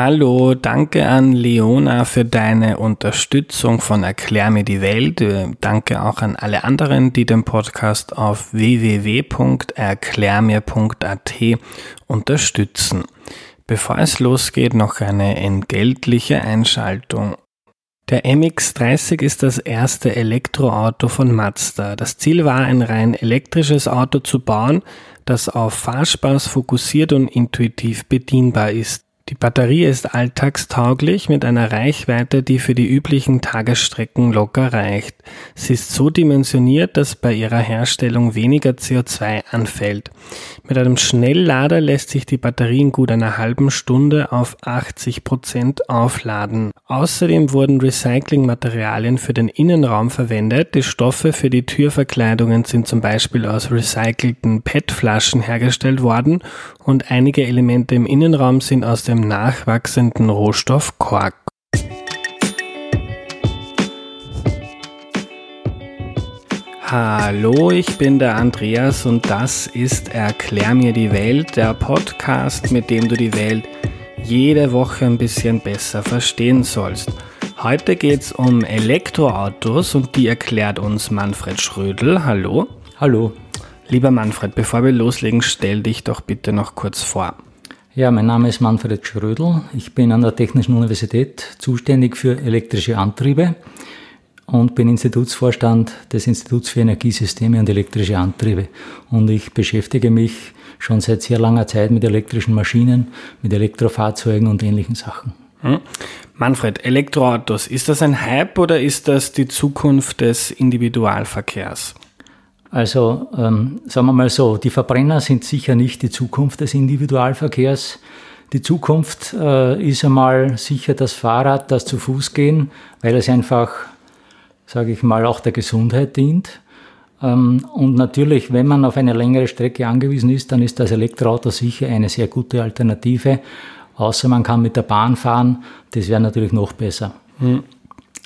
Hallo, danke an Leona für deine Unterstützung von Erklär mir die Welt. Danke auch an alle anderen, die den Podcast auf www.erklärmir.at unterstützen. Bevor es losgeht, noch eine entgeltliche Einschaltung. Der MX-30 ist das erste Elektroauto von Mazda. Das Ziel war, ein rein elektrisches Auto zu bauen, das auf Fahrspaß fokussiert und intuitiv bedienbar ist. Die Batterie ist alltagstauglich mit einer Reichweite, die für die üblichen Tagesstrecken locker reicht. Sie ist so dimensioniert, dass bei ihrer Herstellung weniger CO2 anfällt. Mit einem Schnelllader lässt sich die Batterie in gut einer halben Stunde auf 80 Prozent aufladen. Außerdem wurden Recyclingmaterialien für den Innenraum verwendet. Die Stoffe für die Türverkleidungen sind zum Beispiel aus recycelten PET-Flaschen hergestellt worden und einige Elemente im Innenraum sind aus dem nachwachsenden Rohstoff Kork. Hallo, ich bin der Andreas und das ist Erklär mir die Welt, der Podcast, mit dem du die Welt jede Woche ein bisschen besser verstehen sollst. Heute geht es um Elektroautos und die erklärt uns Manfred Schrödel. Hallo. Hallo. Lieber Manfred, bevor wir loslegen, stell dich doch bitte noch kurz vor. Ja, mein Name ist Manfred Schrödel. Ich bin an der Technischen Universität zuständig für elektrische Antriebe und bin Institutsvorstand des Instituts für Energiesysteme und elektrische Antriebe. Und ich beschäftige mich schon seit sehr langer Zeit mit elektrischen Maschinen, mit Elektrofahrzeugen und ähnlichen Sachen. Hm. Manfred, Elektroautos, ist das ein Hype oder ist das die Zukunft des Individualverkehrs? Also ähm, sagen wir mal so, die Verbrenner sind sicher nicht die Zukunft des Individualverkehrs. Die Zukunft äh, ist einmal sicher das Fahrrad, das zu Fuß gehen, weil es einfach, sage ich mal, auch der Gesundheit dient. Ähm, und natürlich, wenn man auf eine längere Strecke angewiesen ist, dann ist das Elektroauto sicher eine sehr gute Alternative. Außer man kann mit der Bahn fahren, das wäre natürlich noch besser. Hm.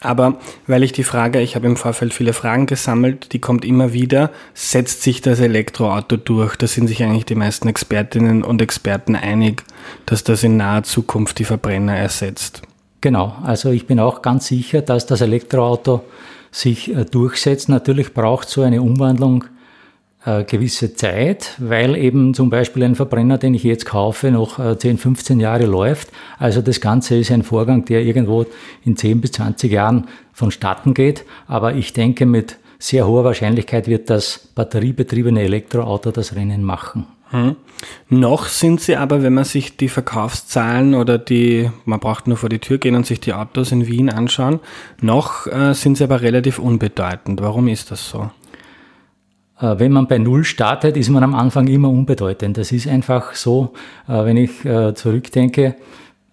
Aber weil ich die Frage, ich habe im Vorfeld viele Fragen gesammelt, die kommt immer wieder, setzt sich das Elektroauto durch? Da sind sich eigentlich die meisten Expertinnen und Experten einig, dass das in naher Zukunft die Verbrenner ersetzt. Genau, also ich bin auch ganz sicher, dass das Elektroauto sich äh, durchsetzt. Natürlich braucht so eine Umwandlung äh, gewisse Zeit, weil eben zum Beispiel ein Verbrenner, den ich jetzt kaufe, noch äh, 10, 15 Jahre läuft. Also das Ganze ist ein Vorgang, der irgendwo in 10 bis 20 Jahren vonstatten geht. Aber ich denke, mit sehr hoher Wahrscheinlichkeit wird das batteriebetriebene Elektroauto das Rennen machen. Hm. Noch sind sie aber, wenn man sich die Verkaufszahlen oder die, man braucht nur vor die Tür gehen und sich die Autos in Wien anschauen, noch äh, sind sie aber relativ unbedeutend. Warum ist das so? Äh, wenn man bei Null startet, ist man am Anfang immer unbedeutend. Das ist einfach so, äh, wenn ich äh, zurückdenke,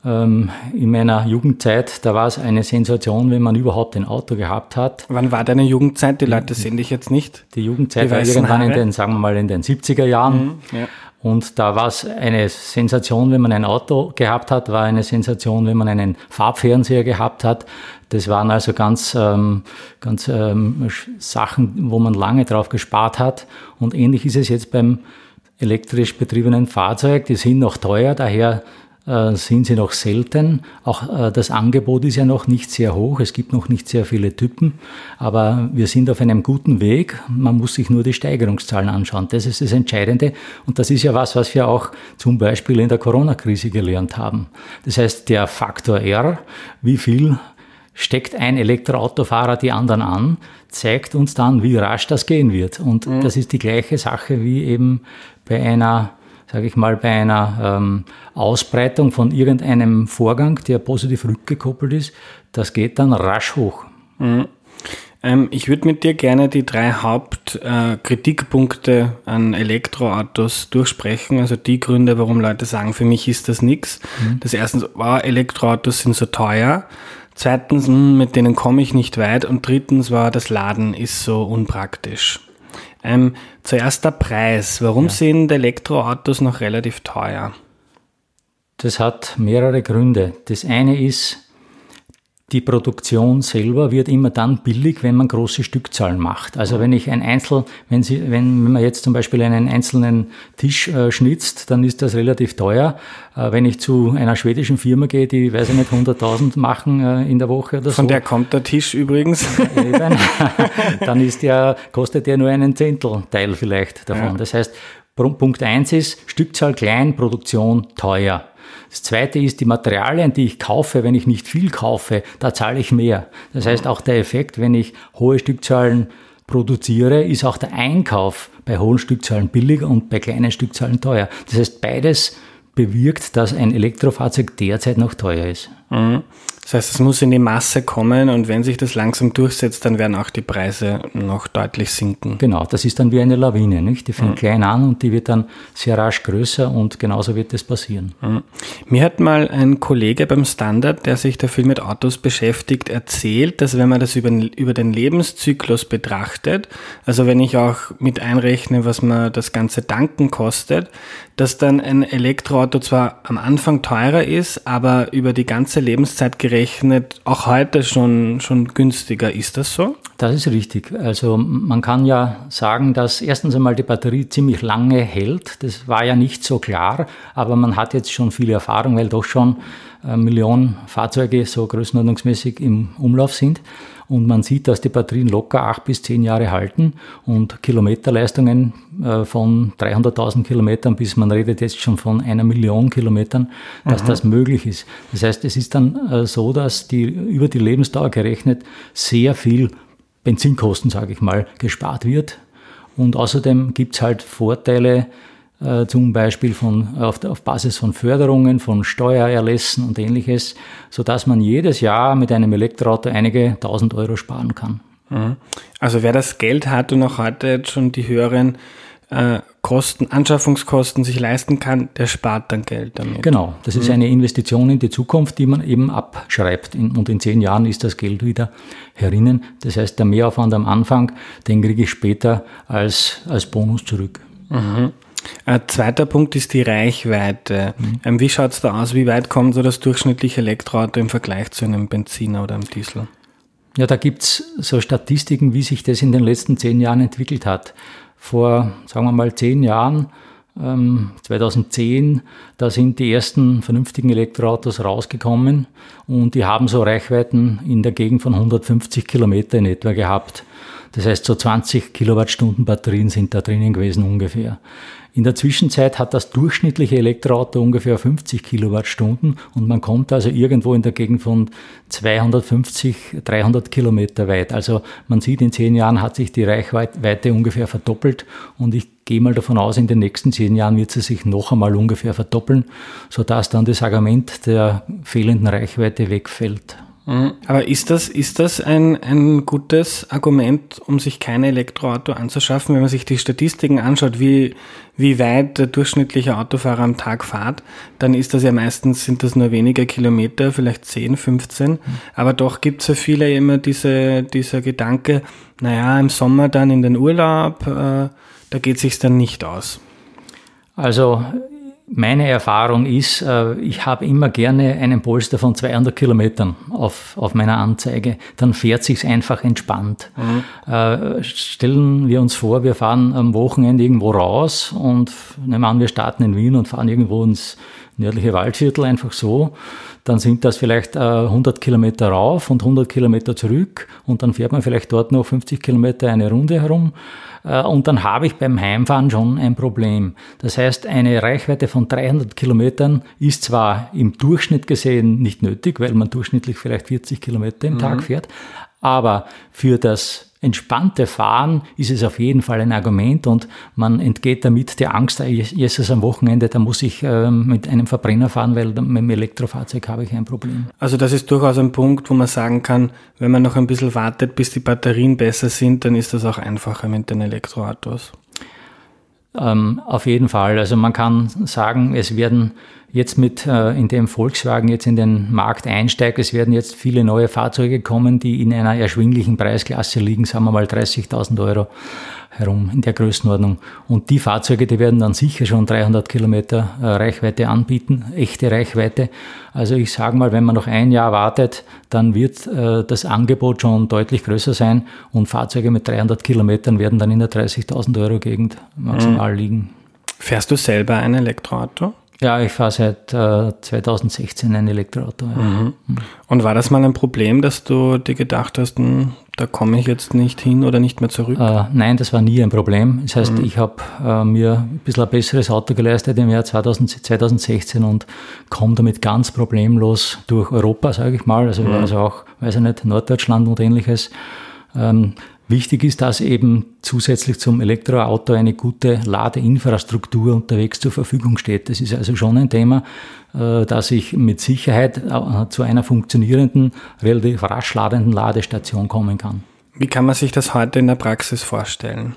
in meiner Jugendzeit, da war es eine Sensation, wenn man überhaupt ein Auto gehabt hat. Wann war deine Jugendzeit? Die Leute sehen dich jetzt nicht. Die Jugendzeit Die war irgendwann Haare. in den, sagen wir mal, in den 70er Jahren. Mhm, ja. Und da war es eine Sensation, wenn man ein Auto gehabt hat, war eine Sensation, wenn man einen Farbfernseher gehabt hat. Das waren also ganz, ähm, ganz ähm, Sachen, wo man lange drauf gespart hat. Und ähnlich ist es jetzt beim elektrisch betriebenen Fahrzeug. Die sind noch teuer, daher sind sie noch selten. Auch äh, das Angebot ist ja noch nicht sehr hoch. Es gibt noch nicht sehr viele Typen. Aber wir sind auf einem guten Weg. Man muss sich nur die Steigerungszahlen anschauen. Das ist das Entscheidende. Und das ist ja was, was wir auch zum Beispiel in der Corona-Krise gelernt haben. Das heißt, der Faktor R, wie viel steckt ein Elektroautofahrer die anderen an, zeigt uns dann, wie rasch das gehen wird. Und mhm. das ist die gleiche Sache wie eben bei einer sage ich mal, bei einer ähm, Ausbreitung von irgendeinem Vorgang, der positiv rückgekoppelt ist, das geht dann rasch hoch. Mhm. Ähm, ich würde mit dir gerne die drei Hauptkritikpunkte äh, an Elektroautos durchsprechen, also die Gründe, warum Leute sagen, für mich ist das nichts. Mhm. Das erste war, Elektroautos sind so teuer. Zweitens, hm, mit denen komme ich nicht weit. Und drittens war, das Laden ist so unpraktisch. Ähm, zuerst der Preis. Warum ja. sind Elektroautos noch relativ teuer? Das hat mehrere Gründe. Das eine ist, die Produktion selber wird immer dann billig, wenn man große Stückzahlen macht. Also wenn ich ein Einzel, wenn Sie, wenn, man jetzt zum Beispiel einen einzelnen Tisch äh, schnitzt, dann ist das relativ teuer. Äh, wenn ich zu einer schwedischen Firma gehe, die, weiß ich nicht, 100.000 machen äh, in der Woche oder Von so. Von der kommt der Tisch übrigens. Eben, dann ist der, kostet der nur einen Zehntelteil vielleicht davon. Ja. Das heißt, Punkt eins ist, Stückzahl klein, Produktion teuer. Das zweite ist, die Materialien, die ich kaufe, wenn ich nicht viel kaufe, da zahle ich mehr. Das heißt, auch der Effekt, wenn ich hohe Stückzahlen produziere, ist auch der Einkauf bei hohen Stückzahlen billiger und bei kleinen Stückzahlen teuer. Das heißt, beides bewirkt, dass ein Elektrofahrzeug derzeit noch teuer ist. Mhm. Das heißt, es muss in die Masse kommen und wenn sich das langsam durchsetzt, dann werden auch die Preise noch deutlich sinken. Genau, das ist dann wie eine Lawine. Nicht? Die fängt mhm. klein an und die wird dann sehr rasch größer und genauso wird das passieren. Mhm. Mir hat mal ein Kollege beim Standard, der sich dafür mit Autos beschäftigt, erzählt, dass wenn man das über, über den Lebenszyklus betrachtet, also wenn ich auch mit einrechne, was man das ganze Tanken kostet, dass dann ein Elektroauto zwar am Anfang teurer ist, aber über die ganze Lebenszeit gerechnet gerechnet auch heute schon, schon günstiger. Ist das so? Das ist richtig. Also man kann ja sagen, dass erstens einmal die Batterie ziemlich lange hält. Das war ja nicht so klar, aber man hat jetzt schon viel Erfahrung, weil doch schon äh, Millionen Fahrzeuge so größenordnungsmäßig im Umlauf sind. Und man sieht, dass die Batterien locker acht bis zehn Jahre halten und Kilometerleistungen äh, von 300.000 Kilometern bis man redet jetzt schon von einer Million Kilometern, dass mhm. das möglich ist. Das heißt, es ist dann äh, so, dass die über die Lebensdauer gerechnet sehr viel Benzinkosten, sage ich mal, gespart wird. Und außerdem gibt es halt Vorteile, äh, zum Beispiel von, auf, auf, Basis von Förderungen, von Steuererlässen und ähnliches, sodass man jedes Jahr mit einem Elektroauto einige tausend Euro sparen kann. Mhm. Also wer das Geld hat und auch heute jetzt schon die höheren äh, Kosten, Anschaffungskosten sich leisten kann, der spart dann Geld damit. Genau, das ist mhm. eine Investition in die Zukunft, die man eben abschreibt. Und in zehn Jahren ist das Geld wieder herinnen. Das heißt, der Mehraufwand am Anfang, den kriege ich später als, als Bonus zurück. Mhm. Ein zweiter Punkt ist die Reichweite. Mhm. Ähm, wie schaut es da aus? Wie weit kommt so das durchschnittliche Elektroauto im Vergleich zu einem Benziner oder einem Diesel? Ja, da gibt es so Statistiken, wie sich das in den letzten zehn Jahren entwickelt hat. Vor, sagen wir mal, zehn Jahren, ähm, 2010, da sind die ersten vernünftigen Elektroautos rausgekommen und die haben so Reichweiten in der Gegend von 150 Kilometer in etwa gehabt. Das heißt, so 20 Kilowattstunden Batterien sind da drinnen gewesen ungefähr. In der Zwischenzeit hat das durchschnittliche Elektroauto ungefähr 50 Kilowattstunden und man kommt also irgendwo in der Gegend von 250, 300 Kilometer weit. Also man sieht, in zehn Jahren hat sich die Reichweite ungefähr verdoppelt und ich gehe mal davon aus, in den nächsten zehn Jahren wird sie sich noch einmal ungefähr verdoppeln, sodass dann das Argument der fehlenden Reichweite wegfällt. Aber ist das, ist das ein, ein gutes Argument, um sich kein Elektroauto anzuschaffen, wenn man sich die Statistiken anschaut, wie, wie weit der durchschnittliche Autofahrer am Tag fährt, dann ist das ja meistens, sind das nur weniger Kilometer, vielleicht 10, 15. Mhm. Aber doch gibt es ja viele immer diese, dieser Gedanke, naja, im Sommer dann in den Urlaub, äh, da geht sich's dann nicht aus. Also meine Erfahrung ist, äh, ich habe immer gerne einen Polster von 200 Kilometern auf, auf meiner Anzeige. Dann fährt sich's einfach entspannt. Mhm. Äh, stellen wir uns vor, wir fahren am Wochenende irgendwo raus und nehmen an, wir starten in Wien und fahren irgendwo ins nördliche Waldviertel einfach so. Dann sind das vielleicht 100 äh, Kilometer rauf und 100 Kilometer zurück und dann fährt man vielleicht dort noch 50 Kilometer eine Runde herum. Äh, und dann habe ich beim Heimfahren schon ein Problem. Das heißt, eine Reichweite von 300 Kilometern ist zwar im Durchschnitt gesehen nicht nötig, weil man durchschnittlich vielleicht 40 Kilometer im mhm. Tag fährt, aber für das entspannte Fahren ist es auf jeden Fall ein Argument und man entgeht damit der Angst, Jesus am Wochenende, da muss ich äh, mit einem Verbrenner fahren, weil mit dem Elektrofahrzeug habe ich ein Problem. Also das ist durchaus ein Punkt, wo man sagen kann, wenn man noch ein bisschen wartet, bis die Batterien besser sind, dann ist das auch einfacher mit den Elektroautos. Ähm, auf jeden Fall. Also man kann sagen, es werden jetzt mit, äh, in dem Volkswagen jetzt in den Markt einsteigt, es werden jetzt viele neue Fahrzeuge kommen, die in einer erschwinglichen Preisklasse liegen, sagen wir mal 30.000 Euro herum in der Größenordnung. Und die Fahrzeuge, die werden dann sicher schon 300 Kilometer äh, Reichweite anbieten, echte Reichweite. Also ich sage mal, wenn man noch ein Jahr wartet, dann wird äh, das Angebot schon deutlich größer sein und Fahrzeuge mit 300 Kilometern werden dann in der 30.000 Euro Gegend maximal mhm. liegen. Fährst du selber ein Elektroauto? Ja, ich fahre seit äh, 2016 ein Elektroauto. Ja. Mhm. Und war das mal ein Problem, dass du dir gedacht hast, hm, da komme ich jetzt nicht hin oder nicht mehr zurück? Äh, nein, das war nie ein Problem. Das heißt, mhm. ich habe äh, mir ein bisschen ein besseres Auto geleistet im Jahr 2000, 2016 und komme damit ganz problemlos durch Europa, sage ich mal. Also, mhm. also auch, weiß ich nicht, Norddeutschland und ähnliches. Ähm, Wichtig ist, dass eben zusätzlich zum Elektroauto eine gute Ladeinfrastruktur unterwegs zur Verfügung steht. Das ist also schon ein Thema, äh, dass ich mit Sicherheit äh, zu einer funktionierenden, relativ rasch ladenden Ladestation kommen kann. Wie kann man sich das heute in der Praxis vorstellen?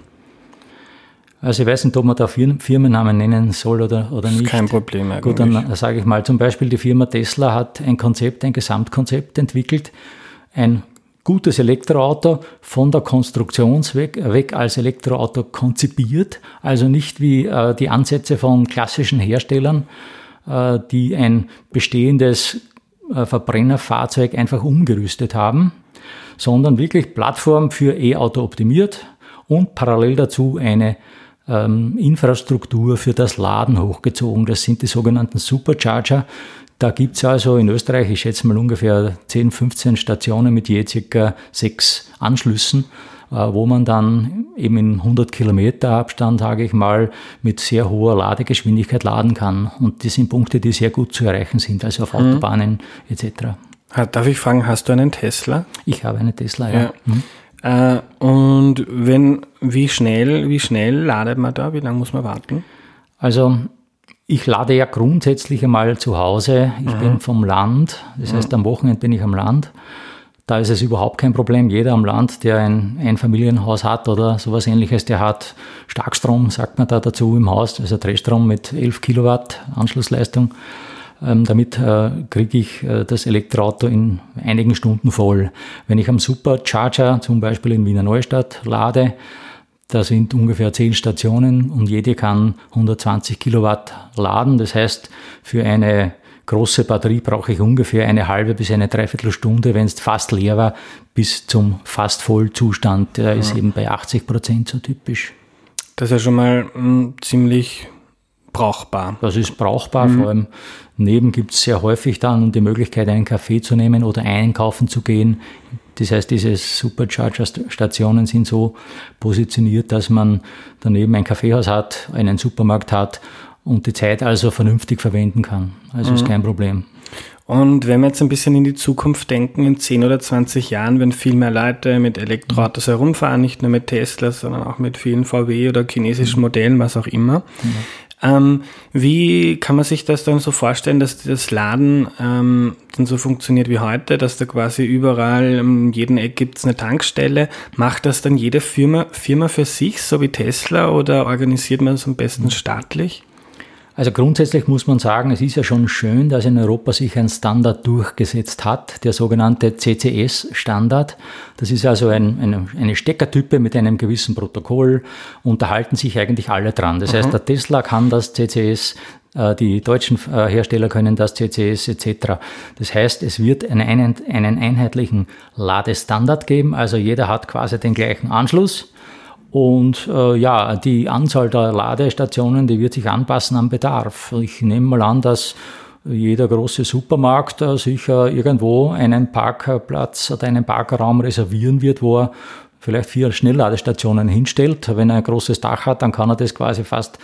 Also ich weiß nicht, ob man da Firmennamen nennen soll oder, oder nicht. Kein Problem eigentlich. Gut, dann sage ich mal zum Beispiel, die Firma Tesla hat ein Konzept, ein Gesamtkonzept entwickelt, ein gutes Elektroauto von der Konstruktionsweg weg als Elektroauto konzipiert, also nicht wie äh, die Ansätze von klassischen Herstellern, äh, die ein bestehendes äh, Verbrennerfahrzeug einfach umgerüstet haben, sondern wirklich Plattform für E-Auto optimiert und parallel dazu eine ähm, Infrastruktur für das Laden hochgezogen. Das sind die sogenannten Supercharger, da gibt es also in Österreich, ich schätze mal ungefähr 10, 15 Stationen mit je circa sechs Anschlüssen, äh, wo man dann eben in 100 Kilometer Abstand, sage ich mal, mit sehr hoher Ladegeschwindigkeit laden kann. Und das sind Punkte, die sehr gut zu erreichen sind, also auf mhm. Autobahnen etc. Darf ich fragen, hast du einen Tesla? Ich habe einen Tesla, ja. ja. Mhm. Äh, und wenn, wie schnell, wie schnell ladet man da? Wie lange muss man warten? Also ich lade ja grundsätzlich einmal zu Hause. Ich mhm. bin vom Land, das heißt, am Wochenende bin ich am Land. Da ist es überhaupt kein Problem. Jeder am Land, der ein Einfamilienhaus hat oder sowas ähnliches, der hat Starkstrom, sagt man da dazu im Haus, also Drehstrom mit 11 Kilowatt Anschlussleistung. Ähm, damit äh, kriege ich äh, das Elektroauto in einigen Stunden voll. Wenn ich am Supercharger, zum Beispiel in Wiener Neustadt, lade, da sind ungefähr zehn Stationen und jede kann 120 Kilowatt laden. Das heißt, für eine große Batterie brauche ich ungefähr eine halbe bis eine Dreiviertelstunde, wenn es fast leer war, bis zum fast Vollzustand. Der ja. ist eben bei 80 Prozent so typisch. Das ist ja schon mal mh, hm, ziemlich brauchbar. Das ist brauchbar, mhm. vor allem neben gibt es sehr häufig dann die Möglichkeit, einen Kaffee zu nehmen oder einkaufen zu gehen. Das heißt, diese Supercharger-Stationen sind so positioniert, dass man daneben ein Kaffeehaus hat, einen Supermarkt hat und die Zeit also vernünftig verwenden kann. Also mhm. ist kein Problem. Und wenn wir jetzt ein bisschen in die Zukunft denken, in 10 oder 20 Jahren, wenn viel mehr Leute mit Elektroautos herumfahren, nicht nur mit Tesla, sondern auch mit vielen VW oder chinesischen. Modellen, was auch immer, mhm. Ähm, wie kann man sich das dann so vorstellen, dass das Laden ähm, dann so funktioniert wie heute, dass da quasi überall in jedem Eck gibt es eine Tankstelle? Macht das dann jede Firma, Firma für sich, so wie Tesla, oder organisiert man es am besten staatlich? Also grundsätzlich muss man sagen, es ist ja schon schön, dass in Europa sich ein Standard durchgesetzt hat, der sogenannte CCS-Standard. Das ist also ein, eine, eine Steckertype mit einem gewissen Protokoll, unterhalten sich eigentlich alle dran. Das mhm. heißt, der Tesla kann das CCS, äh, die deutschen äh, Hersteller können das CCS etc. Das heißt, es wird einen, einen einheitlichen Ladestandard geben, also jeder hat quasi den gleichen Anschluss und äh, ja, die Anzahl der Ladestationen, die wird sich anpassen am Bedarf. Ich nehme mal an, dass jeder große Supermarkt äh, sicher irgendwo einen Parkplatz oder einen Parkraum reservieren wird, wo er vielleicht vier Schnellladestationen hinstellt. Wenn er ein großes Dach hat, dann kann er das quasi fast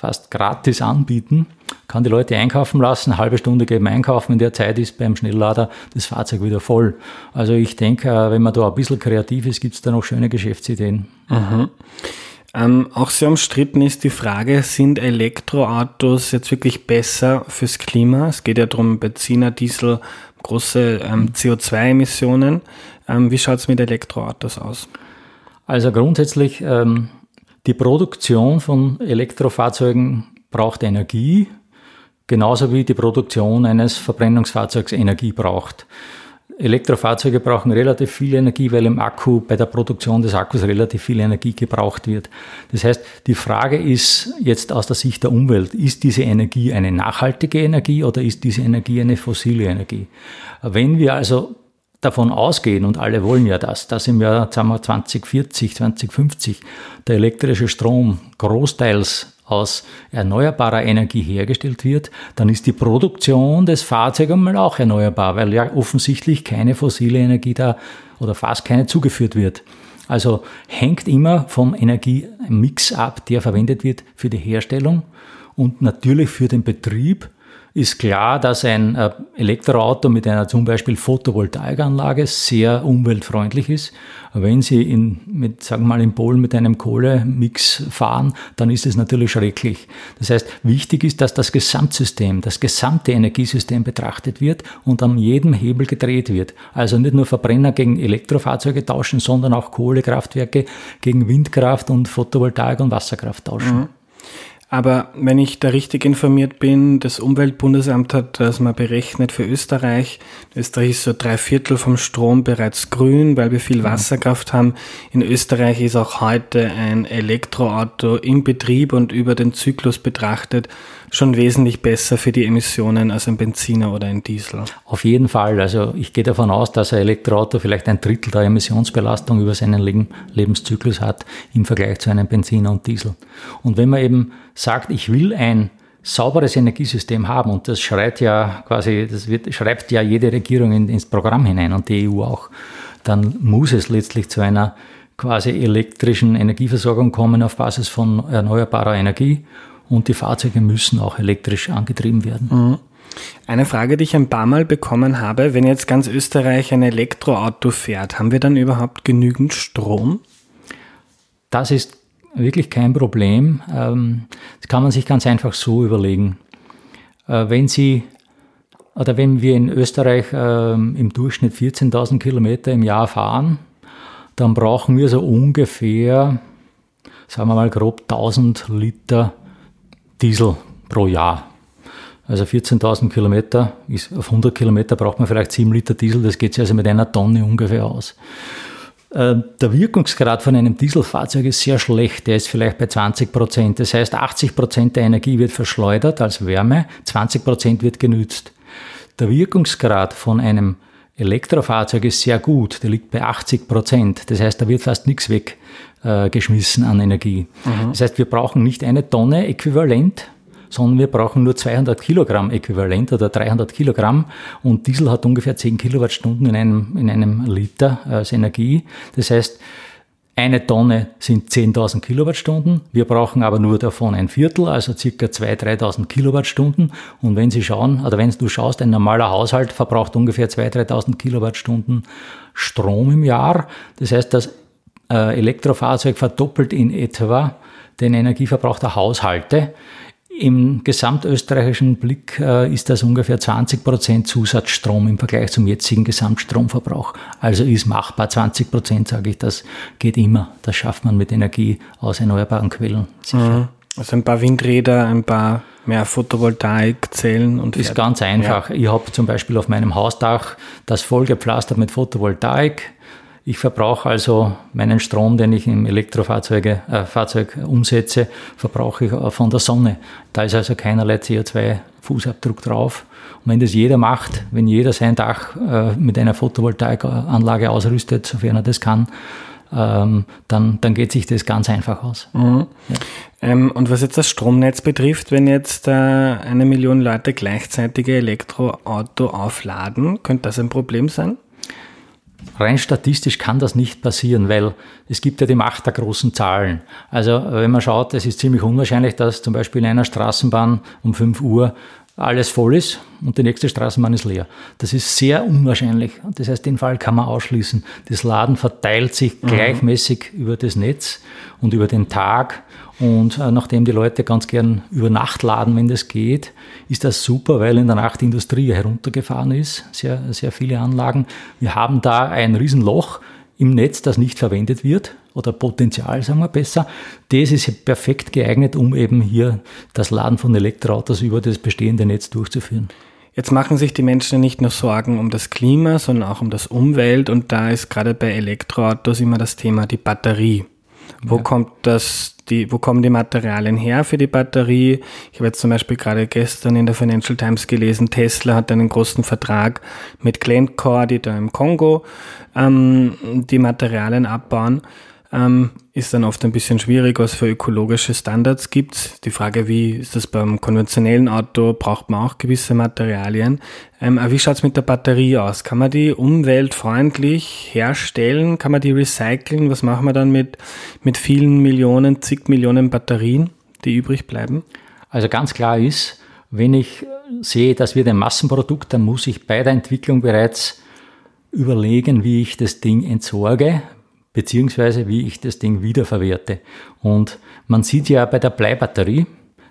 fast gratis anbieten, kann die Leute einkaufen lassen, eine halbe Stunde geben einkaufen, in der Zeit ist beim Schnelllader das Fahrzeug wieder voll. Also ich denke, äh, wenn man da ein bisschen kreativ ist, gibt es da noch schöne Geschäftsideen. Mhm. Ähm, auch sehr umstritten ist die Frage, sind Elektroautos jetzt wirklich besser fürs Klima? Es geht ja darum, Benziner, Diesel, große ähm, CO2-Emissionen. Ähm, wie schaut es mit Elektroautos aus? Also grundsätzlich ähm, die Produktion von Elektrofahrzeugen braucht Energie. genauso wie die Produktion eines Verbrennungsfahrzeugs Energie braucht. Elektrofahrzeuge brauchen relativ viel Energie, weil im Akku bei der Produktion des Akkus relativ viel Energie gebraucht wird. Das heißt, die Frage ist jetzt aus der Sicht der Umwelt, ist diese Energie eine nachhaltige Energie oder ist diese Energie eine fossile Energie? Wenn wir also davon ausgehen, und alle wollen ja das, dass im Jahr sagen wir, 2040, 2050 der elektrische Strom großteils aus erneuerbarer Energie hergestellt wird, dann ist die Produktion des Fahrzeugs einmal auch erneuerbar, weil ja offensichtlich keine fossile Energie da oder fast keine zugeführt wird. Also hängt immer vom Energiemix ab, der verwendet wird für die Herstellung und natürlich für den Betrieb ist klar, dass ein äh, Elektroauto mit einer zum Beispiel Photovoltaikanlage sehr umweltfreundlich ist. Wenn Sie in, mit, sagen wir mal, in Polen mit einem Kohlemix fahren, dann ist es natürlich schrecklich. Das heißt, wichtig ist, dass das Gesamtsystem, das gesamte Energiesystem betrachtet wird und an jedem Hebel gedreht wird. Also nicht nur Verbrenner gegen Elektrofahrzeuge tauschen, sondern auch Kohlekraftwerke gegen Windkraft und Photovoltaik und Wasserkraft tauschen. Mhm. Aber wenn ich da richtig informiert bin, das Umweltbundesamt hat das mal berechnet für Österreich. Österreich ist so drei Viertel vom Strom bereits grün, weil wir viel Wasserkraft haben. In Österreich ist auch heute ein Elektroauto im Betrieb und über den Zyklus betrachtet schon wesentlich besser für die Emissionen als ein Benziner oder ein Diesel. Auf jeden Fall. Also ich gehe davon aus, dass ein Elektroauto vielleicht ein Drittel der Emissionsbelastung über seinen Lebenszyklus hat im Vergleich zu einem Benziner und Diesel. Und wenn man eben sagt, ich will ein sauberes Energiesystem haben und das schreit ja quasi, das wird, schreibt ja jede Regierung in, ins Programm hinein und die EU auch, dann muss es letztlich zu einer quasi elektrischen Energieversorgung kommen auf Basis von erneuerbarer Energie und die Fahrzeuge müssen auch elektrisch angetrieben werden. Mhm. Eine Frage, die ich ein paar Mal bekommen habe, wenn jetzt ganz Österreich ein Elektroauto fährt, haben wir dann überhaupt genügend Strom? Das ist wirklich kein Problem. Ähm, das kann man sich ganz einfach so überlegen. Äh, wenn Sie oder wenn wir in Österreich ähm, im Durchschnitt 14.000 Kilometer im Jahr fahren, dann brauchen wir so ungefähr, sagen wir mal grob 1000 Liter Diesel pro Jahr. Also 14.000 Kilometer, auf 100 Kilometer braucht man vielleicht 7 Liter Diesel, das geht sich also mit einer Tonne ungefähr aus. Äh, der Wirkungsgrad von einem Dieselfahrzeug ist sehr schlecht, der ist vielleicht bei 20 Prozent. Das heißt, 80 Prozent der Energie wird verschleudert als Wärme, 20 Prozent wird genützt. Der Wirkungsgrad von einem Elektrofahrzeug ist sehr gut, der liegt bei 80 Prozent. Das heißt, da wird fast nichts weggeschmissen äh, an Energie. Mhm. Das heißt, wir brauchen nicht eine Tonne Äquivalent, sondern wir brauchen nur 200 Kilogramm Äquivalent oder 300 Kilogramm und Diesel hat ungefähr 10 Kilowattstunden in einem, in einem Liter als Energie. Das heißt, eine Tonne sind 10.000 Kilowattstunden. Wir brauchen aber nur davon ein Viertel, also circa 2.000, 3.000 Kilowattstunden. Und wenn Sie schauen, oder wenn du schaust, ein normaler Haushalt verbraucht ungefähr 2.000, 3.000 Kilowattstunden Strom im Jahr. Das heißt, das äh, Elektrofahrzeug verdoppelt in etwa den Energieverbrauch der Haushalte. Im gesamtösterreichischen Blick äh, ist das ungefähr 20 Prozent Zusatzstrom im Vergleich zum jetzigen Gesamtstromverbrauch. Also ist machbar. 20 Prozent, sage ich, das geht immer. Das schafft man mit Energie aus erneuerbaren Quellen. Mhm. Also ein paar Windräder, ein paar mehr Photovoltaikzellen und. Ist ganz einfach. Ja. Ich habe zum Beispiel auf meinem Hausdach das vollgepflastert mit Photovoltaik. Ich verbrauche also meinen Strom, den ich im Elektrofahrzeug äh, umsetze, verbrauche ich von der Sonne. Da ist also keinerlei CO2-Fußabdruck drauf. Und wenn das jeder macht, wenn jeder sein Dach äh, mit einer Photovoltaikanlage ausrüstet, sofern er das kann, ähm, dann, dann geht sich das ganz einfach aus. Mhm. Ja. Ähm, und was jetzt das Stromnetz betrifft, wenn jetzt äh, eine Million Leute gleichzeitig Elektroauto aufladen, könnte das ein Problem sein? Rein statistisch kann das nicht passieren, weil es gibt ja die Macht der großen Zahlen. Also wenn man schaut, es ist ziemlich unwahrscheinlich, dass zum Beispiel in einer Straßenbahn um 5 Uhr alles voll ist und die nächste Straßenbahn ist leer. Das ist sehr unwahrscheinlich. Das heißt, den Fall kann man ausschließen. Das Laden verteilt sich mhm. gleichmäßig über das Netz und über den Tag. Und äh, nachdem die Leute ganz gern über Nacht laden, wenn das geht, ist das super, weil in der Nacht die Industrie heruntergefahren ist. Sehr, sehr viele Anlagen. Wir haben da ein Riesenloch im Netz, das nicht verwendet wird oder Potenzial, sagen wir besser, das ist perfekt geeignet, um eben hier das Laden von Elektroautos über das bestehende Netz durchzuführen. Jetzt machen sich die Menschen nicht nur Sorgen um das Klima, sondern auch um das Umwelt und da ist gerade bei Elektroautos immer das Thema die Batterie. Wo ja. kommt das, die, wo kommen die Materialien her für die Batterie? Ich habe jetzt zum Beispiel gerade gestern in der Financial Times gelesen, Tesla hat einen großen Vertrag mit Glencore, die da im Kongo ähm, die Materialien abbauen ähm, ist dann oft ein bisschen schwierig, was für ökologische Standards gibt. Die Frage, wie ist das beim konventionellen Auto, braucht man auch gewisse Materialien. Ähm, aber wie schaut es mit der Batterie aus? Kann man die umweltfreundlich herstellen? Kann man die recyceln? Was machen wir dann mit, mit vielen Millionen, zig Millionen Batterien, die übrig bleiben? Also ganz klar ist, wenn ich sehe, das wird ein Massenprodukt, dann muss ich bei der Entwicklung bereits überlegen, wie ich das Ding entsorge, beziehungsweise wie ich das Ding wiederverwerte. Und man sieht ja bei der Bleibatterie,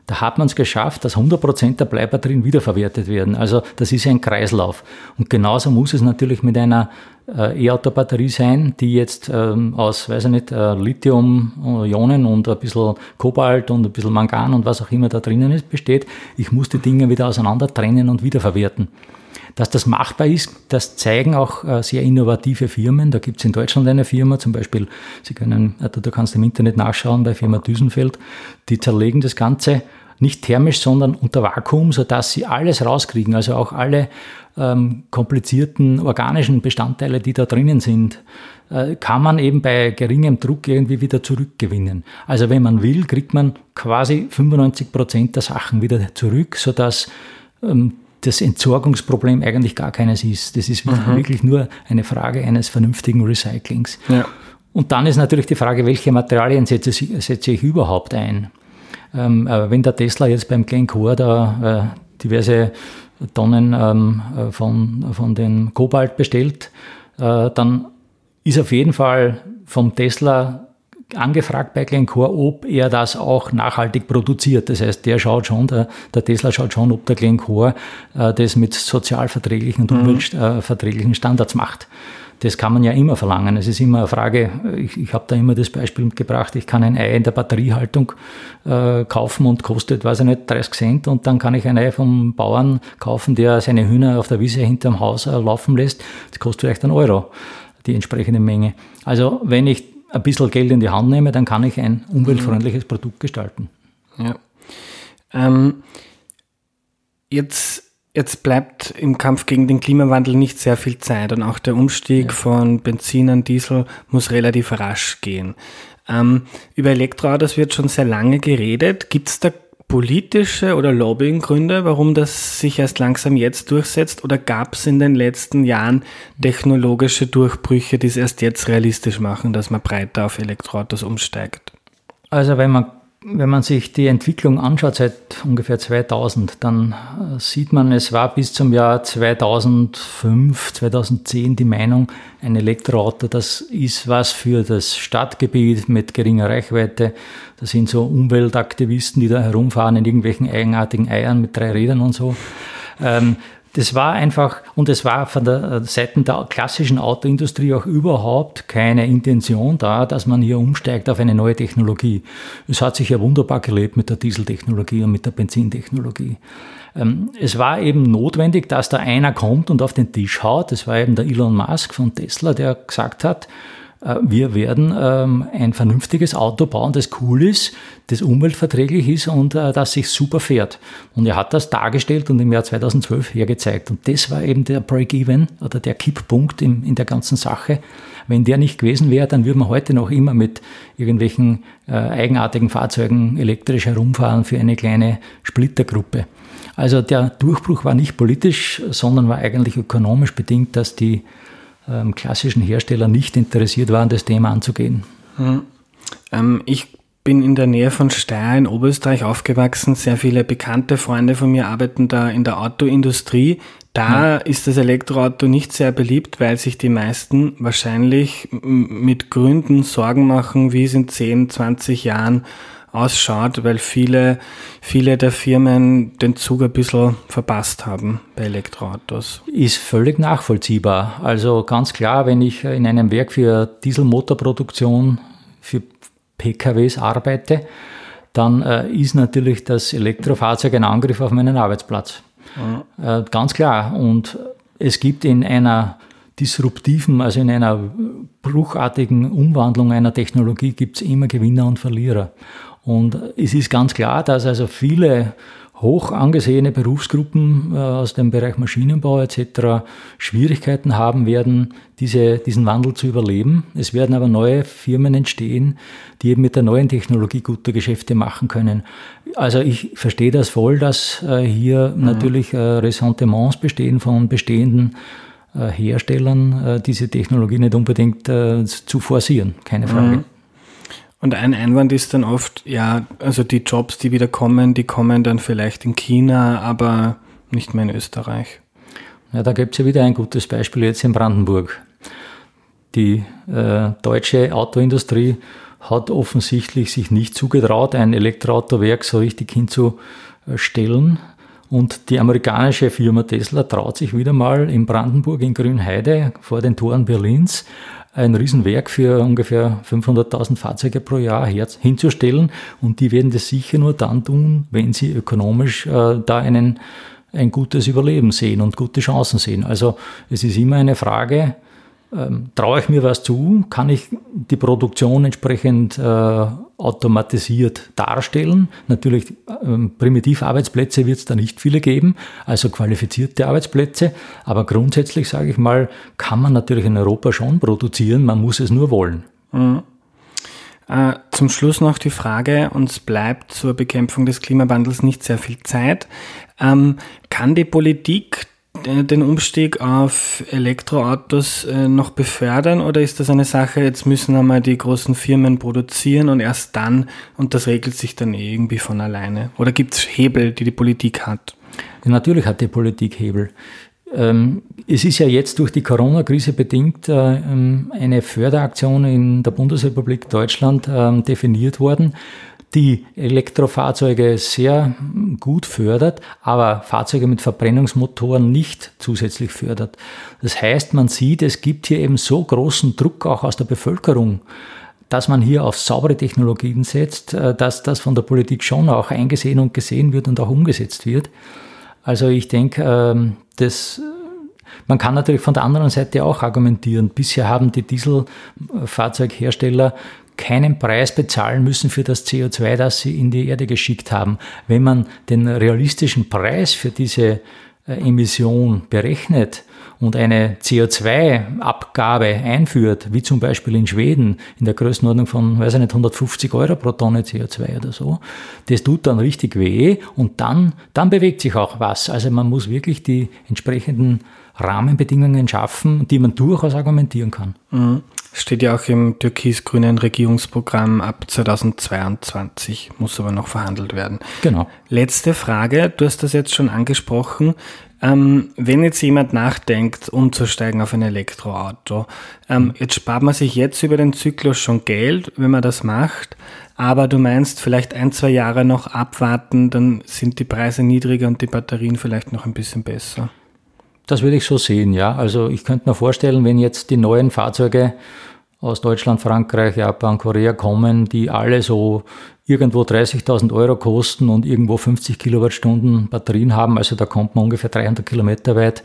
da hat man es geschafft, dass 100% der Bleibatterien wiederverwertet werden. Also das ist ein Kreislauf. Und genauso muss es natürlich mit einer äh, E-Auto-Batterie sein, die jetzt ähm, aus, weiß ich nicht, äh, Lithium-Ionen und ein bisschen Kobalt und ein bisschen Mangan und was auch immer da drinnen ist, besteht. Ich muss die Dinge wieder auseinander trennen und wiederverwerten. Dass das machbar ist, das zeigen auch äh, sehr innovative Firmen. Da gibt es in Deutschland eine Firma, zum Beispiel, Sie können, äh, du kannst im Internet nachschauen, bei Firma Düsenfeld, die zerlegen das Ganze nicht thermisch, sondern unter Vakuum, sodass sie alles rauskriegen, also auch alle ähm, komplizierten organischen Bestandteile, die da drinnen sind, äh, kann man eben bei geringem Druck irgendwie wieder zurückgewinnen. Also wenn man will, kriegt man quasi 95 Prozent der Sachen wieder zurück, sodass ähm, das Entsorgungsproblem eigentlich gar keines ist. Das ist mhm. wirklich nur eine Frage eines vernünftigen Recyclings. Ja. Und dann ist natürlich die Frage, welche Materialien setze, setze ich überhaupt ein? Ähm, wenn der Tesla jetzt beim Glencore da äh, diverse Tonnen ähm, äh, von, von dem Kobalt bestellt, äh, dann ist auf jeden Fall vom Tesla angefragt bei Glencore, ob er das auch nachhaltig produziert. Das heißt, der schaut schon, der, der Tesla schaut schon, ob der Glencore äh, das mit sozialverträglichen und mhm. umweltverträglichen Standards macht. Das kann man ja immer verlangen. Es ist immer eine Frage, ich, ich habe da immer das Beispiel gebracht, ich kann ein Ei in der Batteriehaltung äh, kaufen und kostet, weiß ich nicht, 30 Cent und dann kann ich ein Ei vom Bauern kaufen, der seine Hühner auf der Wiese hinterm Haus äh, laufen lässt. Das kostet vielleicht einen Euro, die entsprechende Menge. Also wenn ich ein bisschen Geld in die Hand nehme, dann kann ich ein umweltfreundliches Produkt gestalten. Ja. Ähm, jetzt, jetzt bleibt im Kampf gegen den Klimawandel nicht sehr viel Zeit und auch der Umstieg ja. von Benzin an Diesel muss relativ rasch gehen. Ähm, über Elektroautos wird schon sehr lange geredet. Gibt es da politische oder Lobbyinggründe, warum das sich erst langsam jetzt durchsetzt? Oder gab es in den letzten Jahren technologische Durchbrüche, die es erst jetzt realistisch machen, dass man breiter auf Elektroautos umsteigt? Also wenn man wenn man sich die Entwicklung anschaut seit ungefähr 2000, dann äh, sieht man, es war bis zum Jahr 2005, 2010 die Meinung, ein Elektroauto, das ist was für das Stadtgebiet mit geringer Reichweite. Das sind so Umweltaktivisten, die da herumfahren in irgendwelchen eigenartigen Eiern mit drei Rädern und so. Ähm, das war einfach, und es war von der äh, Seite der klassischen Autoindustrie auch überhaupt keine Intention da, dass man hier umsteigt auf eine neue Technologie. Es hat sich ja wunderbar gelebt mit der Dieseltechnologie und mit der Benzintechnologie. Ähm, es war eben notwendig, dass da einer kommt und auf den Tisch haut. Das war eben der Elon Musk von Tesla, der gesagt hat, wir werden ähm, ein vernünftiges Auto bauen, das cool ist, das umweltverträglich ist und äh, das sich super fährt. Und er hat das dargestellt und im Jahr 2012 hergezeigt. Und das war eben der Break-Even oder der Kipppunkt in, der ganzen Sache. Wenn der nicht gewesen wäre, dann würde man heute noch immer mit irgendwelchen äh, eigenartigen Fahrzeugen elektrisch herumfahren für eine kleine Splittergruppe. Also der Durchbruch war nicht politisch, sondern war eigentlich ökonomisch bedingt, dass die ähm, klassischen Hersteller nicht interessiert waren, das Thema anzugehen. Mhm. Ähm, ich bin in der Nähe von Steyr in Oberösterreich aufgewachsen. Sehr viele bekannte Freunde von mir arbeiten da in der Autoindustrie. Da ja. ist das Elektroauto nicht sehr beliebt, weil sich die meisten wahrscheinlich mit Gründen Sorgen machen, wie es in 10, 20 Jahren ausschaut, weil viele, viele der Firmen den Zug ein bisschen verpasst haben bei Elektroautos. Ist völlig nachvollziehbar. Also ganz klar, wenn ich in einem Werk für Dieselmotorproduktion für PKWs arbeite, dann äh, ist natürlich das Elektrofahrzeug ein Angriff auf meinen Arbeitsplatz. Ja. Äh, ganz klar. Und es gibt in einer disruptiven, also in einer bruchartigen Umwandlung einer Technologie gibt es immer Gewinner und Verlierer. Und es ist ganz klar, dass also viele hoch angesehene Berufsgruppen äh, aus dem Bereich Maschinenbau etc. Schwierigkeiten haben werden, diese, diesen Wandel zu überleben. Es werden aber neue Firmen entstehen, die eben mit der neuen Technologie gute Geschäfte machen können. Also ich verstehe das voll, dass äh, hier mhm. natürlich äh, Ressentiments bestehen von bestehenden Herstellern, diese Technologie nicht unbedingt zu forcieren, keine Frage. Mhm. Und ein Einwand ist dann oft, ja, also die Jobs, die wieder kommen, die kommen dann vielleicht in China, aber nicht mehr in Österreich. Ja, da gibt es ja wieder ein gutes Beispiel jetzt in Brandenburg. Die äh, deutsche Autoindustrie hat offensichtlich sich nicht zugetraut, ein Elektroautowerk so richtig hinzustellen. Und die amerikanische Firma Tesla traut sich wieder mal in Brandenburg in Grünheide vor den Toren Berlins ein Riesenwerk für ungefähr 500.000 Fahrzeuge pro Jahr hinzustellen. Und die werden das sicher nur dann tun, wenn sie ökonomisch äh, da einen, ein gutes Überleben sehen und gute Chancen sehen. Also es ist immer eine Frage, ähm, traue ich mir was zu? Kann ich die Produktion entsprechend äh, automatisiert darstellen? Natürlich, ähm, Primitivarbeitsplätze wird es da nicht viele geben, also qualifizierte Arbeitsplätze. Aber grundsätzlich, sage ich mal, kann man natürlich in Europa schon produzieren, man muss es nur wollen. Mhm. Äh, zum Schluss noch die Frage, uns bleibt zur Bekämpfung des Klimawandels nicht sehr viel Zeit. Ähm, kann die Politik den Umstieg auf Elektroautos äh, noch befördern oder ist das eine Sache, jetzt müssen einmal die großen Firmen produzieren und erst dann und das regelt sich dann irgendwie von alleine? Oder gibt es Hebel, die die Politik hat? Natürlich hat die Politik Hebel. Ähm, es ist ja jetzt durch die Corona-Krise bedingt äh, ähm, eine Förderaktion in der Bundesrepublik Deutschland ähm, definiert worden die Elektrofahrzeuge sehr gut fördert, aber Fahrzeuge mit Verbrennungsmotoren nicht zusätzlich fördert. Das heißt, man sieht, es gibt hier eben so großen Druck auch aus der Bevölkerung, dass man hier auf saubere Technologien setzt, äh, dass das von der Politik schon auch eingesehen und gesehen wird und auch umgesetzt wird. Also ich denke, ähm, das man kann natürlich von der anderen Seite auch argumentieren. Bisher haben die Dieselfahrzeughersteller keinen Preis bezahlen müssen für das CO2, das sie in die Erde geschickt haben. Wenn man den realistischen Preis für diese äh, Emission berechnet und eine CO2-Abgabe einführt, wie zum Beispiel in Schweden in der Größenordnung von, weiß ich nicht, 150 Euro pro Tonne CO2 oder so, das tut dann richtig weh und dann, dann bewegt sich auch was. Also man muss wirklich die entsprechenden Rahmenbedingungen schaffen, die man durchaus argumentieren kann. Mhm. Steht ja auch im türkis-grünen Regierungsprogramm ab 2022, muss aber noch verhandelt werden. Genau. Letzte Frage, du hast das jetzt schon angesprochen. Ähm, wenn jetzt jemand nachdenkt, umzusteigen auf ein Elektroauto, ähm, jetzt spart man sich jetzt über den Zyklus schon Geld, wenn man das macht, aber du meinst vielleicht ein, zwei Jahre noch abwarten, dann sind die Preise niedriger und die Batterien vielleicht noch ein bisschen besser. Das würde ich so sehen, ja. Also ich könnte mir vorstellen, wenn jetzt die neuen Fahrzeuge aus Deutschland, Frankreich, Japan, Korea kommen, die alle so irgendwo 30.000 Euro kosten und irgendwo 50 Kilowattstunden Batterien haben, also da kommt man ungefähr 300 Kilometer weit,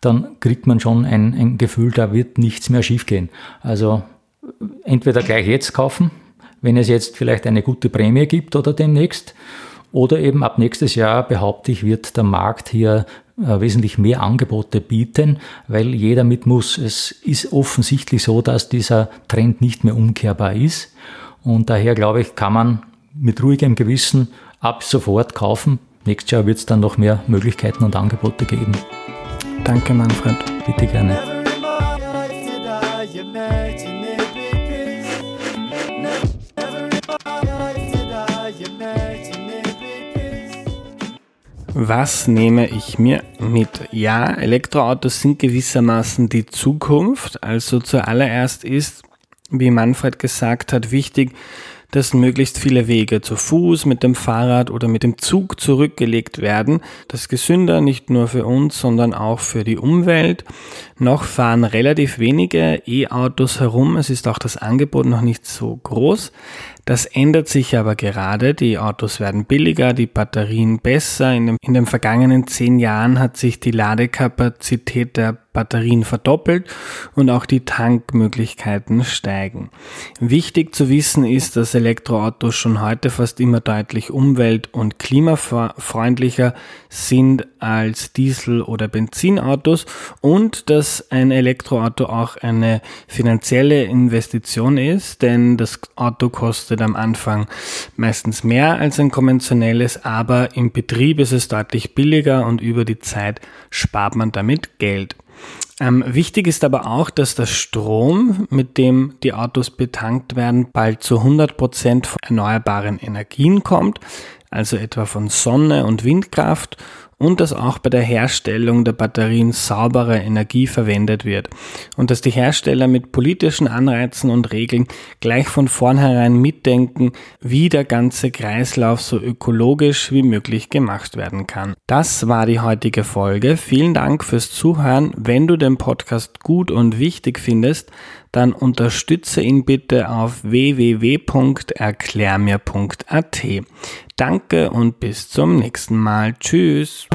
dann kriegt man schon ein, ein Gefühl, da wird nichts mehr schiefgehen. Also entweder gleich jetzt kaufen, wenn es jetzt vielleicht eine gute Prämie gibt oder demnächst, oder eben ab nächstes Jahr behaupte ich, wird der Markt hier wesentlich mehr Angebote bieten, weil jeder mit muss. Es ist offensichtlich so, dass dieser Trend nicht mehr umkehrbar ist. Und daher glaube ich, kann man mit ruhigem Gewissen ab sofort kaufen. Nächstes Jahr wird es dann noch mehr Möglichkeiten und Angebote geben. Danke, Manfred. Bitte gerne. Was nehme ich mir mit? Ja, Elektroautos sind gewissermaßen die Zukunft. Also zuallererst ist, wie Manfred gesagt hat, wichtig, dass möglichst viele Wege zu Fuß, mit dem Fahrrad oder mit dem Zug zurückgelegt werden. Das ist gesünder nicht nur für uns, sondern auch für die Umwelt. Noch fahren relativ wenige E-Autos herum. Es ist auch das Angebot noch nicht so groß. Das ändert sich aber gerade. Die Autos werden billiger, die Batterien besser. In, dem, in den vergangenen zehn Jahren hat sich die Ladekapazität der Batterien verdoppelt und auch die Tankmöglichkeiten steigen. Wichtig zu wissen ist, dass Elektroautos schon heute fast immer deutlich umwelt- und klimafreundlicher sind als Diesel- oder Benzinautos und dass ein Elektroauto auch eine finanzielle Investition ist, denn das Auto kostet am Anfang meistens mehr als ein konventionelles, aber im Betrieb ist es deutlich billiger und über die Zeit spart man damit Geld. Ähm, wichtig ist aber auch, dass der Strom, mit dem die Autos betankt werden, bald zu 100 Prozent von erneuerbaren Energien kommt, also etwa von Sonne und Windkraft und dass auch bei der Herstellung der Batterien saubere Energie verwendet wird und dass die Hersteller mit politischen Anreizen und Regeln gleich von vornherein mitdenken, wie der ganze Kreislauf so ökologisch wie möglich gemacht werden kann. Das war die heutige Folge. Vielen Dank fürs Zuhören. Wenn du den Podcast gut und wichtig findest, dann unterstütze ihn bitte auf www.erklärmir.at. Danke und bis zum nächsten Mal. Tschüss.